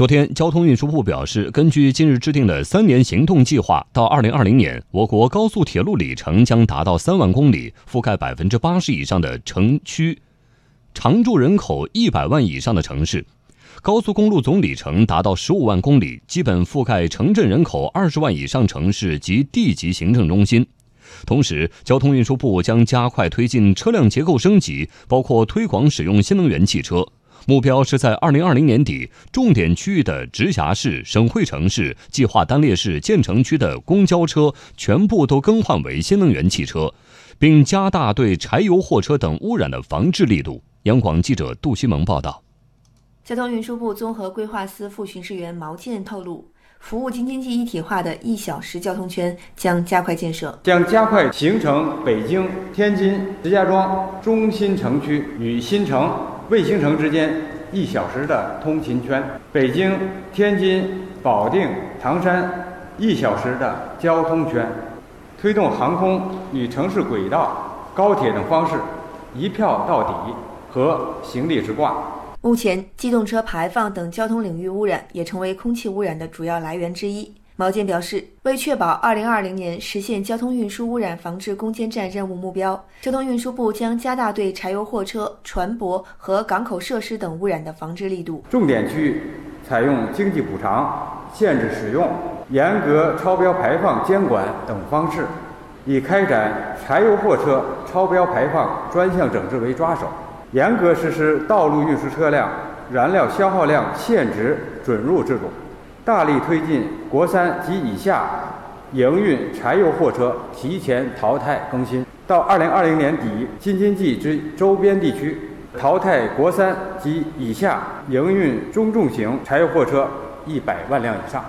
昨天，交通运输部表示，根据近日制定的三年行动计划，到二零二零年，我国高速铁路里程将达到三万公里，覆盖百分之八十以上的城区，常住人口一百万以上的城市；高速公路总里程达到十五万公里，基本覆盖城镇人口二十万以上城市及地级行政中心。同时，交通运输部将加快推进车辆结构升级，包括推广使用新能源汽车。目标是在二零二零年底，重点区域的直辖市、省会城市、计划单列市、建成区的公交车全部都更换为新能源汽车，并加大对柴油货车等污染的防治力度。央广记者杜西蒙报道。交通运输部综合规划司副巡视员毛健透露，服务京津冀一体化的一小时交通圈将加快建设，将加快形成北京、天津、石家庄中心城区与新城。卫星城之间一小时的通勤圈，北京、天津、保定、唐山一小时的交通圈，推动航空与城市轨道、高铁等方式一票到底和行李直挂。目前，机动车排放等交通领域污染也成为空气污染的主要来源之一。毛健表示，为确保2020年实现交通运输污染防治攻坚战任务目标，交通运输部将加大对柴油货车、船舶和港口设施等污染的防治力度。重点区域采用经济补偿、限制使用、严格超标排放监管等方式，以开展柴油货车超标排放专项整治为抓手，严格实施道路运输车辆燃料消耗量限值准入制度。大力推进国三及以下营运柴油货车提前淘汰更新，到二零二零年底，京津冀之周边地区淘汰国三及以下营运中重型柴油货车一百万辆以上。